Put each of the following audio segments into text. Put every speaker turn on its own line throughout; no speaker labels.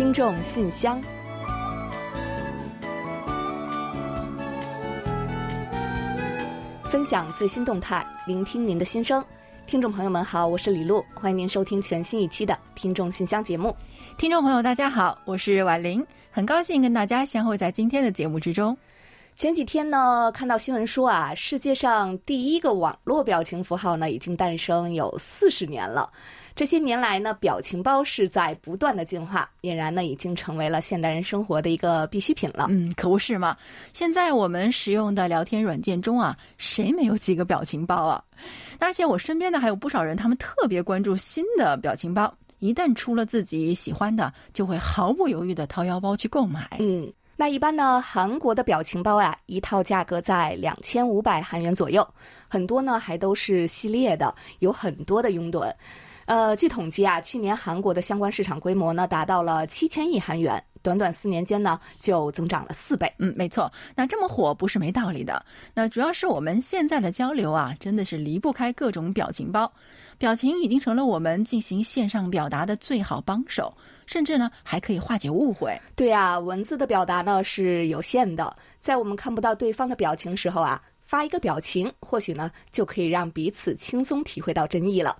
听众信箱，分享最新动态，聆听您的心声。听众朋友们好，我是李璐，欢迎您收听全新一期的《听众信箱》节目。
听众朋友大家好，我是婉玲，很高兴跟大家相会在今天的节目之中。
前几天呢，看到新闻说啊，世界上第一个网络表情符号呢，已经诞生有四十年了。这些年来呢，表情包是在不断的进化，俨然呢，已经成为了现代人生活的一个必需品了。
嗯，可不是嘛！现在我们使用的聊天软件中啊，谁没有几个表情包啊？而且我身边呢，还有不少人，他们特别关注新的表情包，一旦出了自己喜欢的，就会毫不犹豫的掏腰包去购买。
嗯。那一般呢，韩国的表情包啊，一套价格在两千五百韩元左右，很多呢还都是系列的，有很多的拥趸。呃，据统计啊，去年韩国的相关市场规模呢达到了七千亿韩元，短短四年间呢就增长了四倍。
嗯，没错。那这么火不是没道理的。那主要是我们现在的交流啊，真的是离不开各种表情包，表情已经成了我们进行线上表达的最好帮手。甚至呢，还可以化解误会。
对啊，文字的表达呢是有限的，在我们看不到对方的表情时候啊，发一个表情，或许呢就可以让彼此轻松体会到真意了。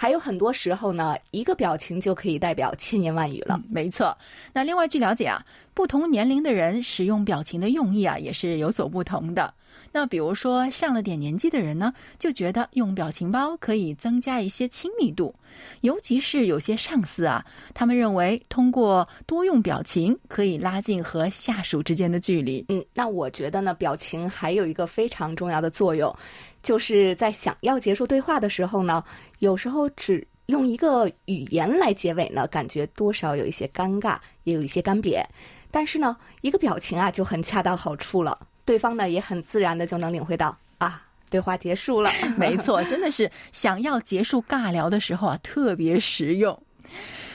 还有很多时候呢，一个表情就可以代表千言万语了。
没错。那另外据了解啊，不同年龄的人使用表情的用意啊，也是有所不同的。那比如说上了点年纪的人呢，就觉得用表情包可以增加一些亲密度，尤其是有些上司啊，他们认为通过多用表情可以拉近和下属之间的距离。
嗯，那我觉得呢，表情还有一个非常重要的作用，就是在想要结束对话的时候呢，有时候只用一个语言来结尾呢，感觉多少有一些尴尬，也有一些干瘪，但是呢，一个表情啊就很恰到好处了。对方呢也很自然的就能领会到啊，对话结束了。
没错，真的是想要结束尬聊的时候啊，特别实用。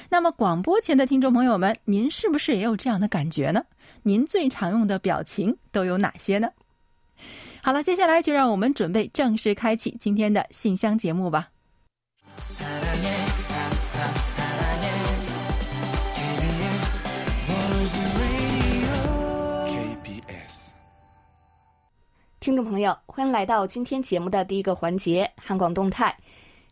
那么广播前的听众朋友们，您是不是也有这样的感觉呢？您最常用的表情都有哪些呢？好了，接下来就让我们准备正式开启今天的信箱节目吧。
听众朋友，欢迎来到今天节目的第一个环节——汉广动态。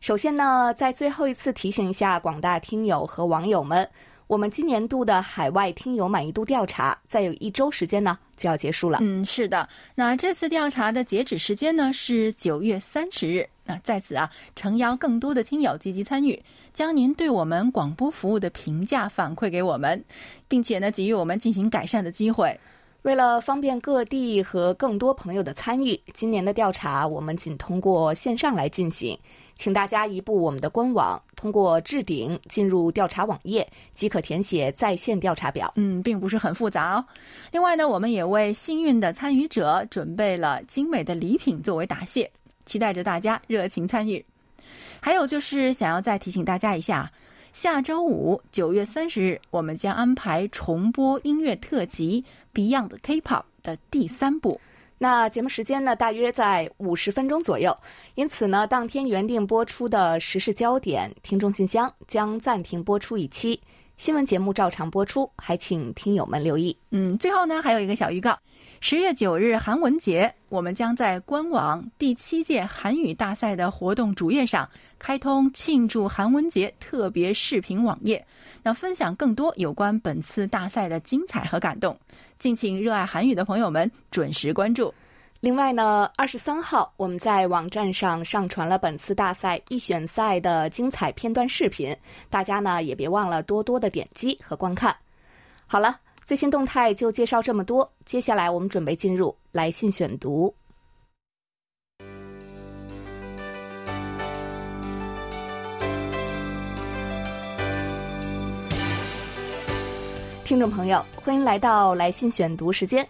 首先呢，在最后一次提醒一下广大听友和网友们，我们今年度的海外听友满意度调查，再有一周时间呢就要结束了。
嗯，是的。那这次调查的截止时间呢是九月三十日。那在此啊，诚邀更多的听友积极参与，将您对我们广播服务的评价反馈给我们，并且呢，给予我们进行改善的机会。
为了方便各地和更多朋友的参与，今年的调查我们仅通过线上来进行，请大家移步我们的官网，通过置顶进入调查网页，即可填写在线调查表。
嗯，并不是很复杂哦。另外呢，我们也为幸运的参与者准备了精美的礼品作为答谢，期待着大家热情参与。还有就是想要再提醒大家一下。下周五九月三十日，我们将安排重播音乐特辑《Beyond K-pop》的第三部。
那节目时间呢，大约在五十分钟左右。因此呢，当天原定播出的时事焦点听众信箱将暂停播出一期，新闻节目照常播出，还请听友们留意。
嗯，最后呢，还有一个小预告。十月九日韩文节，我们将在官网第七届韩语大赛的活动主页上开通庆祝韩文节特别视频网页，那分享更多有关本次大赛的精彩和感动，敬请热爱韩语的朋友们准时关注。
另外呢，二十三号我们在网站上上传了本次大赛预选赛的精彩片段视频，大家呢也别忘了多多的点击和观看。好了。最新动态就介绍这么多，接下来我们准备进入来信选读。听众朋友，欢迎来到来信选读时间。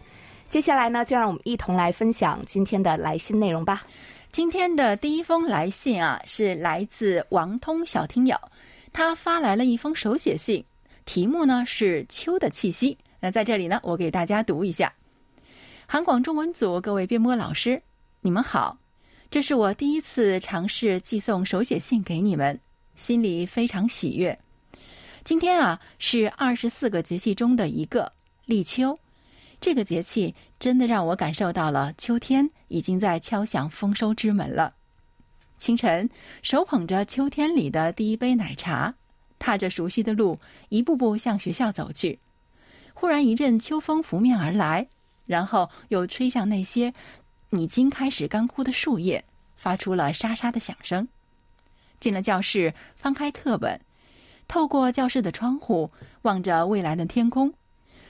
接下来呢，就让我们一同来分享今天的来信内容吧。
今天的第一封来信啊，是来自王通小听友，他发来了一封手写信。题目呢是秋的气息。那在这里呢，我给大家读一下。韩广中文组各位编播老师，你们好，这是我第一次尝试寄送手写信给你们，心里非常喜悦。今天啊，是二十四个节气中的一个立秋。这个节气真的让我感受到了秋天已经在敲响丰收之门了。清晨，手捧着秋天里的第一杯奶茶，踏着熟悉的路，一步步向学校走去。忽然一阵秋风拂面而来，然后又吹向那些已经开始干枯的树叶，发出了沙沙的响声。进了教室，翻开课本，透过教室的窗户，望着蔚蓝的天空。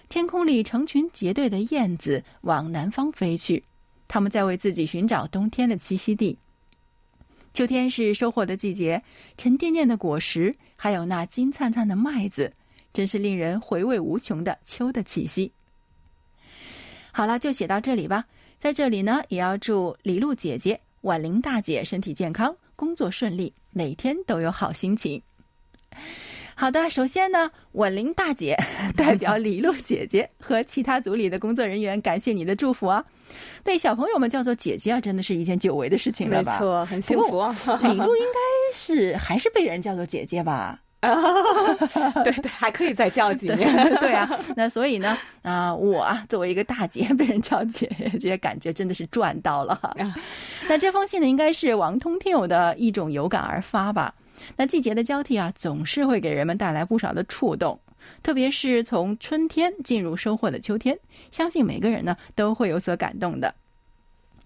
天空里成群结队的燕子往南方飞去，它们在为自己寻找冬天的栖息地。秋天是收获的季节，沉甸甸的果实，还有那金灿灿的麦子，真是令人回味无穷的秋的气息。好了，就写到这里吧。在这里呢，也要祝李璐姐姐、婉玲大姐身体健康，工作顺利，每天都有好心情。好的，首先呢，婉玲大姐 代表李璐姐姐和其他组里的工作人员，感谢你的祝福啊！被小朋友们叫做姐姐啊，真的是一件久违的事情了吧？
没错，很幸福。
李璐应该是还是被人叫做姐姐吧？
啊，对对，还可以再叫几年。
对啊，那所以呢，啊，我作为一个大姐被人叫姐，这些感觉真的是赚到了。那这封信呢，应该是王通听友的一种有感而发吧？那季节的交替啊，总是会给人们带来不少的触动，特别是从春天进入收获的秋天，相信每个人呢都会有所感动的。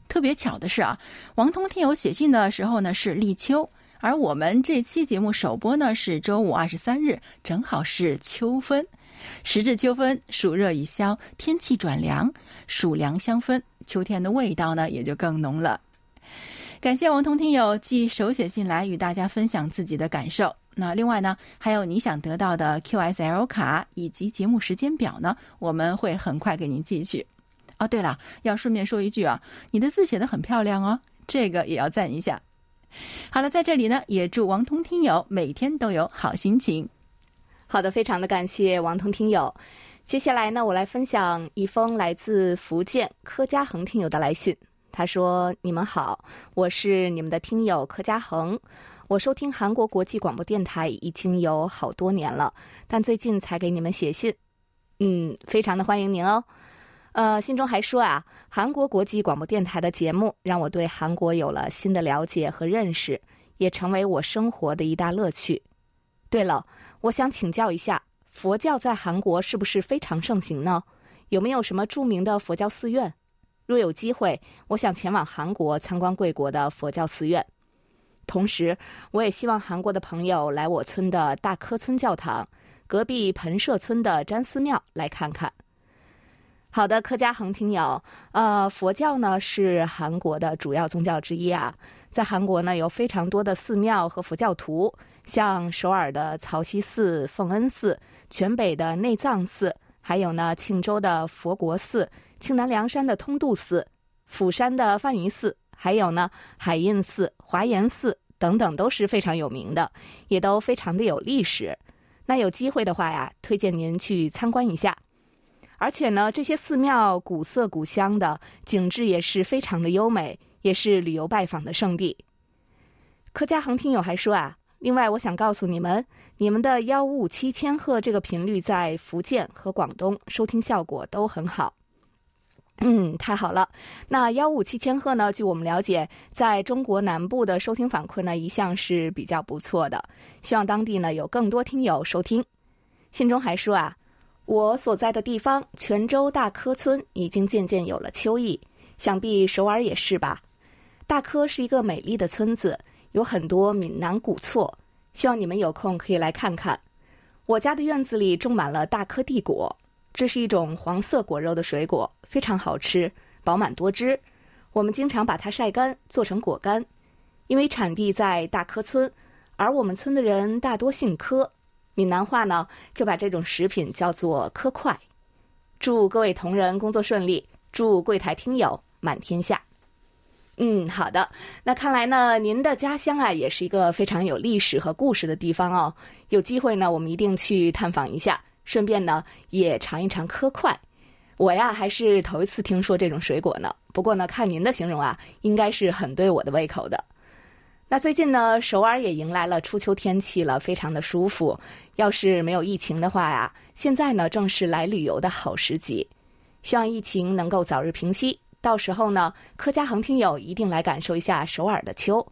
特别巧的是啊，王通听友写信的时候呢是立秋，而我们这期节目首播呢是周五二十三日，正好是秋分。时至秋分，暑热已消，天气转凉，暑凉相分，秋天的味道呢也就更浓了。感谢王通听友寄手写信来与大家分享自己的感受。那另外呢，还有你想得到的 QSL 卡以及节目时间表呢，我们会很快给您寄去。哦，对了，要顺便说一句啊，你的字写的很漂亮哦，这个也要赞一下。好了，在这里呢，也祝王通听友每天都有好心情。
好的，非常的感谢王通听友。接下来呢，我来分享一封来自福建柯家恒听友的来信。他说：“你们好，我是你们的听友柯家恒。我收听韩国国际广播电台已经有好多年了，但最近才给你们写信。嗯，非常的欢迎您哦。呃，信中还说啊，韩国国际广播电台的节目让我对韩国有了新的了解和认识，也成为我生活的一大乐趣。对了，我想请教一下，佛教在韩国是不是非常盛行呢？有没有什么著名的佛教寺院？”若有机会，我想前往韩国参观贵国的佛教寺院。同时，我也希望韩国的朋友来我村的大科村教堂、隔壁盆社村的詹寺庙来看看。好的，柯家恒听友，呃，佛教呢是韩国的主要宗教之一啊。在韩国呢，有非常多的寺庙和佛教徒，像首尔的曹溪寺、奉恩寺，全北的内藏寺，还有呢庆州的佛国寺。庆南梁山的通度寺、釜山的梵禺寺，还有呢海印寺、华严寺等等，都是非常有名的，也都非常的有历史。那有机会的话呀，推荐您去参观一下。而且呢，这些寺庙古色古香的，景致也是非常的优美，也是旅游拜访的圣地。柯家恒听友还说啊，另外我想告诉你们，你们的幺五五七千赫这个频率在福建和广东收听效果都很好。嗯，太好了。那幺五七千赫呢？据我们了解，在中国南部的收听反馈呢，一向是比较不错的。希望当地呢有更多听友收听。信中还说啊，我所在的地方泉州大科村已经渐渐有了秋意，想必首尔也是吧？大科是一个美丽的村子，有很多闽南古厝，希望你们有空可以来看看。我家的院子里种满了大颗地果。这是一种黄色果肉的水果，非常好吃，饱满多汁。我们经常把它晒干，做成果干。因为产地在大柯村，而我们村的人大多姓柯，闽南话呢就把这种食品叫做“柯块”。祝各位同仁工作顺利，祝柜台听友满天下。嗯，好的。那看来呢，您的家乡啊也是一个非常有历史和故事的地方哦。有机会呢，我们一定去探访一下。顺便呢，也尝一尝柯块。我呀，还是头一次听说这种水果呢。不过呢，看您的形容啊，应该是很对我的胃口的。那最近呢，首尔也迎来了初秋天气了，非常的舒服。要是没有疫情的话呀，现在呢正是来旅游的好时机。希望疫情能够早日平息，到时候呢，客家恒听友一定来感受一下首尔的秋。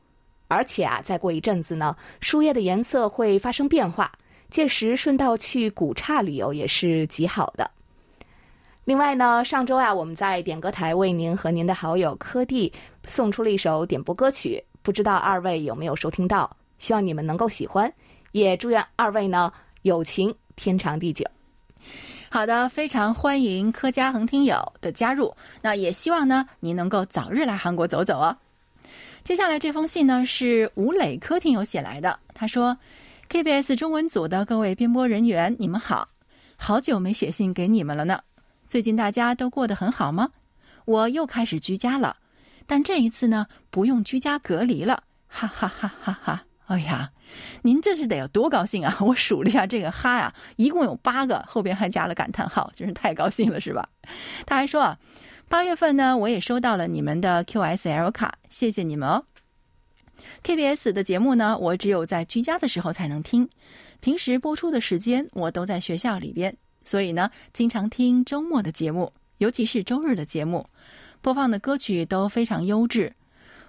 而且啊，再过一阵子呢，树叶的颜色会发生变化，届时顺道去古刹旅游也是极好的。另外呢，上周啊，我们在点歌台为您和您的好友柯蒂送出了一首点播歌曲。不知道二位有没有收听到？希望你们能够喜欢，也祝愿二位呢友情天长地久。
好的，非常欢迎柯家恒听友的加入，那也希望呢您能够早日来韩国走走哦。接下来这封信呢是吴磊柯听友写来的，他说：“KBS 中文组的各位编播人员，你们好，好久没写信给你们了呢。最近大家都过得很好吗？我又开始居家了。”但这一次呢，不用居家隔离了，哈哈哈哈哈！哎呀，您这是得有多高兴啊！我数了一下这个哈呀，一共有八个，后边还加了感叹号，真是太高兴了，是吧？他还说啊，八月份呢，我也收到了你们的 QSL 卡，谢谢你们哦。KBS 的节目呢，我只有在居家的时候才能听，平时播出的时间我都在学校里边，所以呢，经常听周末的节目，尤其是周日的节目。播放的歌曲都非常优质。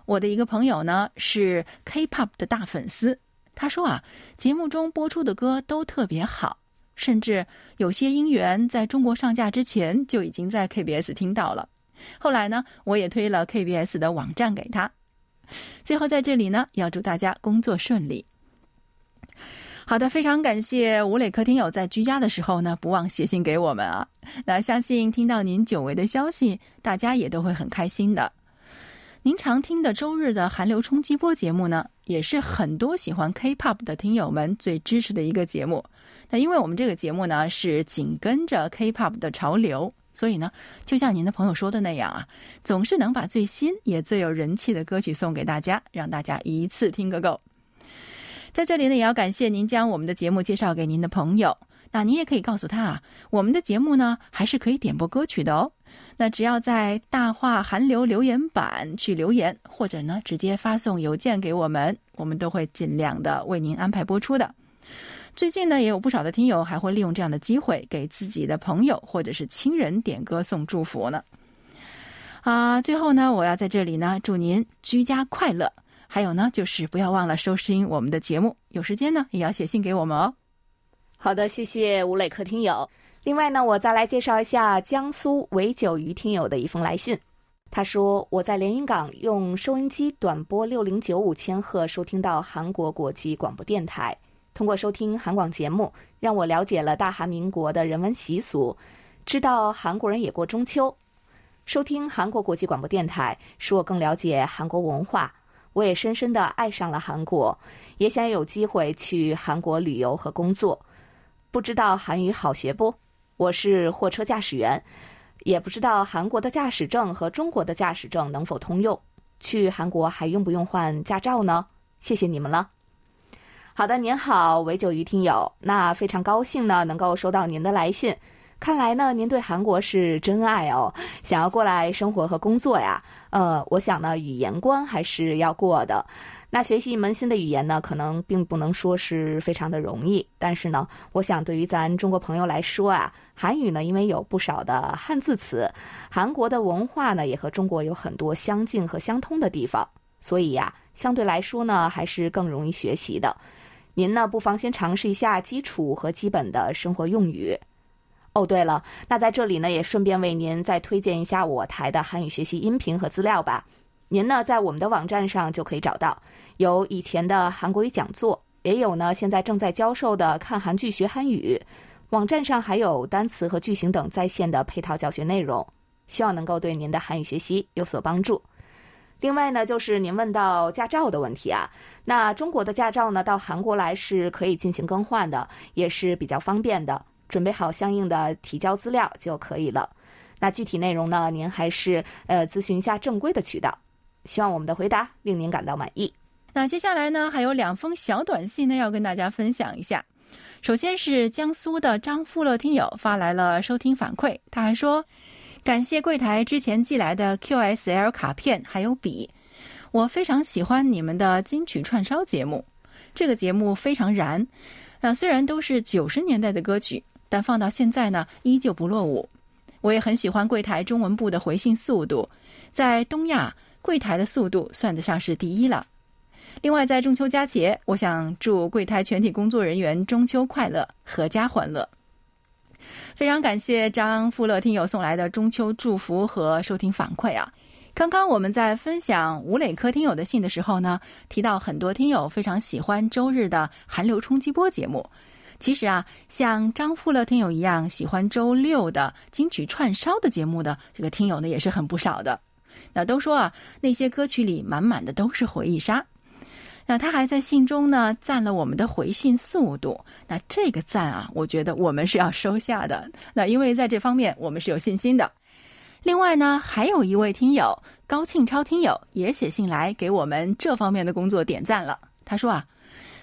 我的一个朋友呢是 K-pop 的大粉丝，他说啊，节目中播出的歌都特别好，甚至有些音源在中国上架之前就已经在 KBS 听到了。后来呢，我也推了 KBS 的网站给他。最后在这里呢，要祝大家工作顺利。好的，非常感谢吴磊客听友在居家的时候呢，不忘写信给我们啊。那相信听到您久违的消息，大家也都会很开心的。您常听的周日的韩流冲击波节目呢，也是很多喜欢 K-pop 的听友们最支持的一个节目。那因为我们这个节目呢是紧跟着 K-pop 的潮流，所以呢，就像您的朋友说的那样啊，总是能把最新也最有人气的歌曲送给大家，让大家一次听个够。在这里呢，也要感谢您将我们的节目介绍给您的朋友。那您也可以告诉他啊，我们的节目呢还是可以点播歌曲的哦。那只要在大话韩流留言板去留言，或者呢直接发送邮件给我们，我们都会尽量的为您安排播出的。最近呢，也有不少的听友还会利用这样的机会给自己的朋友或者是亲人点歌送祝福呢。啊，最后呢，我要在这里呢祝您居家快乐。还有呢，就是不要忘了收听我们的节目，有时间呢也要写信给我们哦。
好的，谢谢吴磊客听友。另外呢，我再来介绍一下江苏韦九鱼听友的一封来信。他说：“我在连云港用收音机短波六零九五千赫收听到韩国国际广播电台，通过收听韩广节目，让我了解了大韩民国的人文习俗，知道韩国人也过中秋。收听韩国国际广播电台，使我更了解韩国文化。”我也深深的爱上了韩国，也想有机会去韩国旅游和工作。不知道韩语好学不？我是货车驾驶员，也不知道韩国的驾驶证和中国的驾驶证能否通用。去韩国还用不用换驾照呢？谢谢你们了。好的，您好，维九鱼听友，那非常高兴呢，能够收到您的来信。看来呢，您对韩国是真爱哦，想要过来生活和工作呀。呃，我想呢，语言关还是要过的。那学习一门新的语言呢，可能并不能说是非常的容易。但是呢，我想对于咱中国朋友来说啊，韩语呢，因为有不少的汉字词，韩国的文化呢，也和中国有很多相近和相通的地方，所以呀，相对来说呢，还是更容易学习的。您呢，不妨先尝试一下基础和基本的生活用语。哦，对了，那在这里呢，也顺便为您再推荐一下我台的韩语学习音频和资料吧。您呢，在我们的网站上就可以找到，有以前的韩国语讲座，也有呢现在正在教授的看韩剧学韩语。网站上还有单词和句型等在线的配套教学内容，希望能够对您的韩语学习有所帮助。另外呢，就是您问到驾照的问题啊，那中国的驾照呢，到韩国来是可以进行更换的，也是比较方便的。准备好相应的提交资料就可以了。那具体内容呢？您还是呃咨询一下正规的渠道。希望我们的回答令您感到满意。
那接下来呢，还有两封小短信呢，要跟大家分享一下。首先是江苏的张富乐听友发来了收听反馈，他还说感谢柜台之前寄来的 QSL 卡片还有笔。我非常喜欢你们的金曲串烧节目，这个节目非常燃。那虽然都是九十年代的歌曲，但放到现在呢，依旧不落伍。我也很喜欢柜台中文部的回信速度，在东亚柜台的速度算得上是第一了。另外，在中秋佳节，我想祝柜台全体工作人员中秋快乐，阖家欢乐。非常感谢张富乐听友送来的中秋祝福和收听反馈啊！刚刚我们在分享吴磊科听友的信的时候呢，提到很多听友非常喜欢周日的寒流冲击波节目。其实啊，像张富乐听友一样喜欢周六的金曲串烧的节目的这个听友呢，也是很不少的。那都说啊，那些歌曲里满满的都是回忆杀。那他还在信中呢赞了我们的回信速度。那这个赞啊，我觉得我们是要收下的。那因为在这方面我们是有信心的。另外呢，还有一位听友高庆超听友也写信来给我们这方面的工作点赞了。他说啊，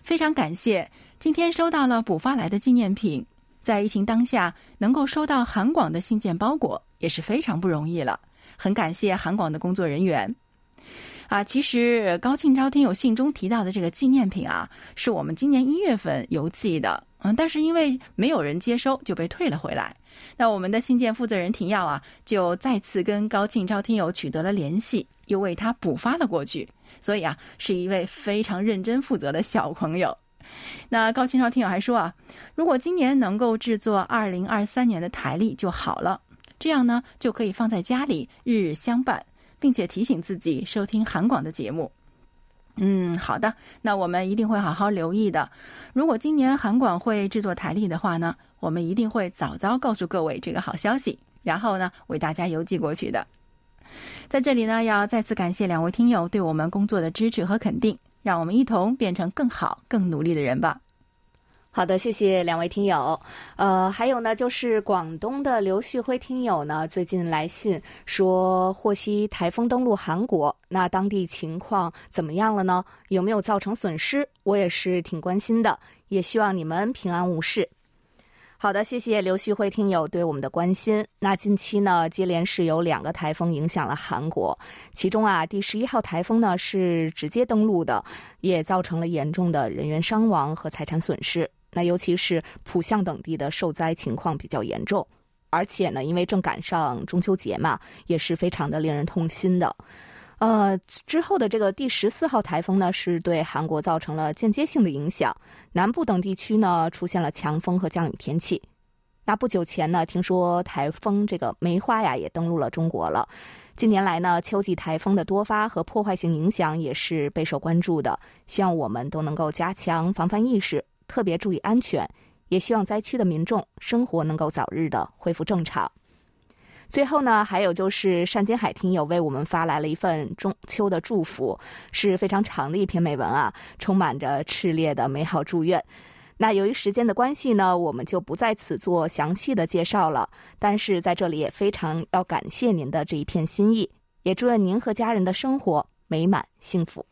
非常感谢今天收到了补发来的纪念品，在疫情当下能够收到韩广的信件包裹也是非常不容易了，很感谢韩广的工作人员。啊，其实高庆超听友信中提到的这个纪念品啊，是我们今年一月份邮寄的，嗯，但是因为没有人接收，就被退了回来。那我们的信件负责人廷耀啊，就再次跟高庆超听友取得了联系，又为他补发了过去。所以啊，是一位非常认真负责的小朋友。那高庆超听友还说啊，如果今年能够制作二零二三年的台历就好了，这样呢就可以放在家里日日相伴。并且提醒自己收听韩广的节目。嗯，好的，那我们一定会好好留意的。如果今年韩广会制作台历的话呢，我们一定会早早告诉各位这个好消息，然后呢为大家邮寄过去的。在这里呢，要再次感谢两位听友对我们工作的支持和肯定，让我们一同变成更好、更努力的人吧。
好的，谢谢两位听友。呃，还有呢，就是广东的刘旭辉听友呢，最近来信说获悉台风登陆韩国，那当地情况怎么样了呢？有没有造成损失？我也是挺关心的，也希望你们平安无事。好的，谢谢刘旭辉听友对我们的关心。那近期呢，接连是有两个台风影响了韩国，其中啊，第十一号台风呢是直接登陆的，也造成了严重的人员伤亡和财产损失。那尤其是浦项等地的受灾情况比较严重，而且呢，因为正赶上中秋节嘛，也是非常的令人痛心的。呃，之后的这个第十四号台风呢，是对韩国造成了间接性的影响，南部等地区呢出现了强风和降雨天气。那不久前呢，听说台风这个梅花呀也登陆了中国了。近年来呢，秋季台风的多发和破坏性影响也是备受关注的，希望我们都能够加强防范意识。特别注意安全，也希望灾区的民众生活能够早日的恢复正常。最后呢，还有就是单金海听友为我们发来了一份中秋的祝福，是非常长的一篇美文啊，充满着炽烈的美好祝愿。那由于时间的关系呢，我们就不在此做详细的介绍了。但是在这里也非常要感谢您的这一片心意，也祝愿您和家人的生活美满幸福。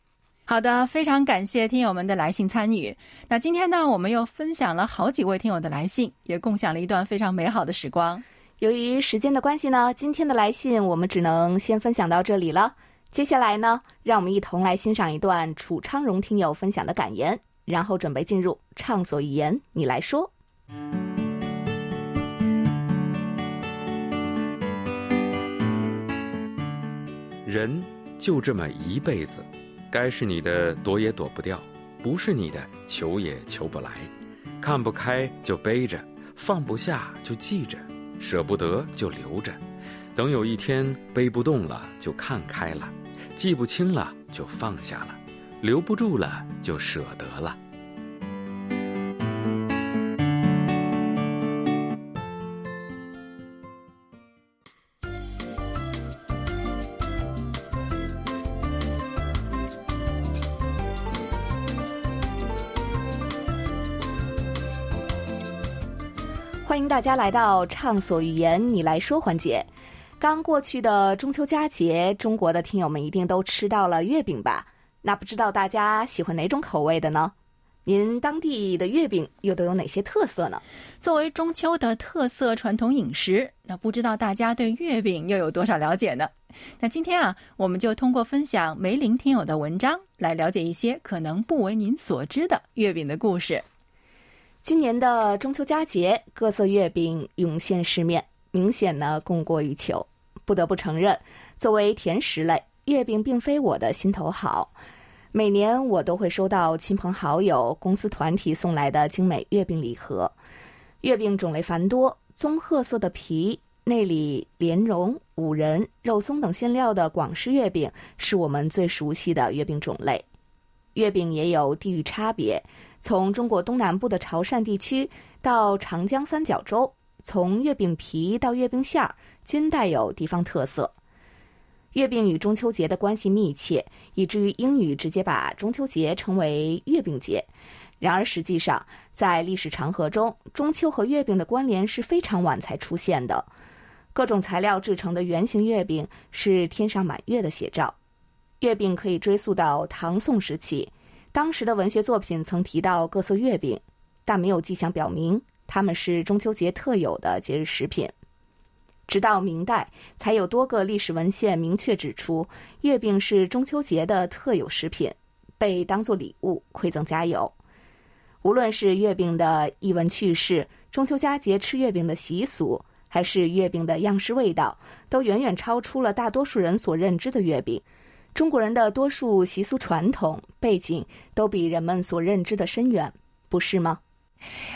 好的，非常感谢听友们的来信参与。那今天呢，我们又分享了好几位听友的来信，也共享了一段非常美好的时光。
由于时间的关系呢，今天的来信我们只能先分享到这里了。接下来呢，让我们一同来欣赏一段楚昌荣听友分享的感言，然后准备进入畅所欲言，你来说。
人就这么一辈子。该是你的躲也躲不掉，不是你的求也求不来，看不开就背着，放不下就记着，舍不得就留着，等有一天背不动了就看开了，记不清了就放下了，留不住了就舍得了。
大家来到《畅所欲言》，你来说环节。刚过去的中秋佳节，中国的听友们一定都吃到了月饼吧？那不知道大家喜欢哪种口味的呢？您当地的月饼又都有哪些特色呢？
作为中秋的特色传统饮食，那不知道大家对月饼又有多少了解呢？那今天啊，我们就通过分享梅林听友的文章，来了解一些可能不为您所知的月饼的故事。
今年的中秋佳节，各色月饼涌现市面，明显呢供过于求。不得不承认，作为甜食类，月饼并非我的心头好。每年我都会收到亲朋好友、公司团体送来的精美月饼礼盒。月饼种类繁多，棕褐色的皮，内里莲蓉、五仁、肉松等馅料的广式月饼是我们最熟悉的月饼种类。月饼也有地域差别。从中国东南部的潮汕地区到长江三角洲，从月饼皮到月饼馅儿，均带有地方特色。月饼与中秋节的关系密切，以至于英语直接把中秋节称为月饼节。然而，实际上在历史长河中，中秋和月饼的关联是非常晚才出现的。各种材料制成的圆形月饼是天上满月的写照。月饼可以追溯到唐宋时期。当时的文学作品曾提到各色月饼，但没有迹象表明它们是中秋节特有的节日食品。直到明代，才有多个历史文献明确指出，月饼是中秋节的特有食品，被当作礼物馈赠家友。无论是月饼的译文趣事、中秋佳节吃月饼的习俗，还是月饼的样式味道，都远远超出了大多数人所认知的月饼。中国人的多数习俗传统背景都比人们所认知的深远，不是吗？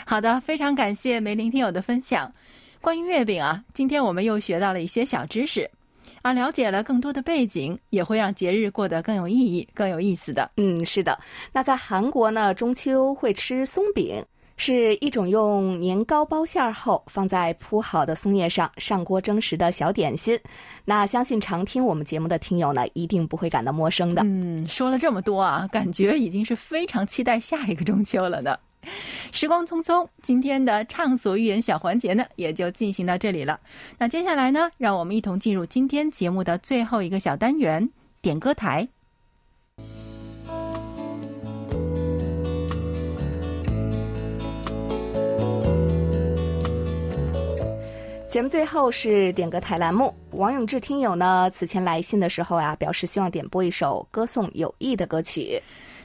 好的，非常感谢梅林听友的分享。关于月饼啊，今天我们又学到了一些小知识，而了解了更多的背景，也会让节日过得更有意义、更有意思的。
嗯，是的。那在韩国呢，中秋会吃松饼。是一种用年糕包馅儿后放在铺好的松叶上上锅蒸食的小点心。那相信常听我们节目的听友呢，一定不会感到陌生的。
嗯，说了这么多啊，感觉已经是非常期待下一个中秋了呢。时光匆匆，今天的畅所欲言小环节呢，也就进行到这里了。那接下来呢，让我们一同进入今天节目的最后一个小单元——点歌台。
节目最后是点歌台栏目，王永志听友呢此前来信的时候啊，表示希望点播一首歌颂友谊的歌曲，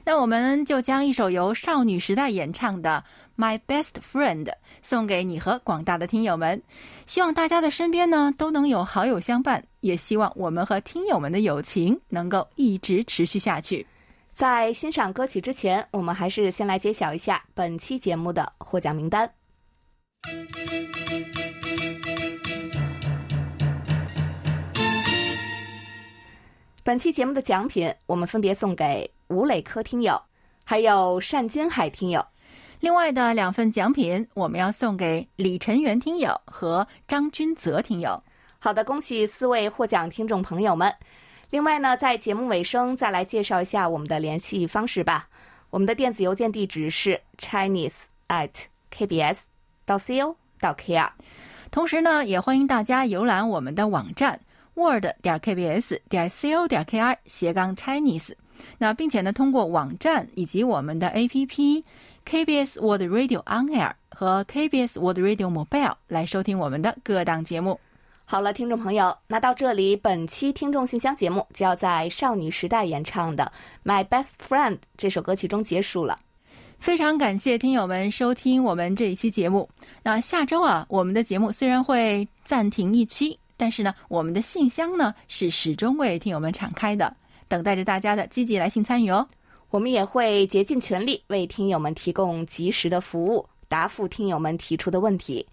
那我们就将一首由少女时代演唱的《My Best Friend》送给你和广大的听友们，希望大家的身边呢都能有好友相伴，也希望我们和听友们的友情能够一直持续下去。
在欣赏歌曲之前，我们还是先来揭晓一下本期节目的获奖名单。本期节目的奖品，我们分别送给吴磊科听友，还有单金海听友。
另外的两份奖品，我们要送给李晨元听友和张君泽听友。
好的，恭喜四位获奖听众朋友们。另外呢，在节目尾声再来介绍一下我们的联系方式吧。我们的电子邮件地址是 chinese at kbs 到 co 到 kr。
同时呢，也欢迎大家浏览我们的网站。Word 点 kbs 点 co 点 kr 斜杠 Chinese，那并且呢，通过网站以及我们的 APP KBS World Radio On Air 和 KBS World Radio Mobile 来收听我们的各档节目。
好了，听众朋友，那到这里，本期听众信箱节目就要在少女时代演唱的《My Best Friend》这首歌曲中结束了。
非常感谢听友们收听我们这一期节目。那下周啊，我们的节目虽然会暂停一期。但是呢，我们的信箱呢是始终为听友们敞开的，等待着大家的积极来信参与哦。
我们也会竭尽全力为听友们提供及时的服务，答复听友们提出的问题。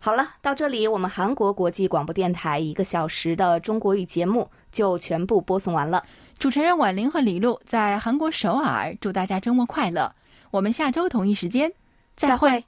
好了，到这里，我们韩国国际广播电台一个小时的中国语节目就全部播送完了。
主持人婉玲和李璐在韩国首尔，祝大家周末快乐。我们下周同一时间
再会。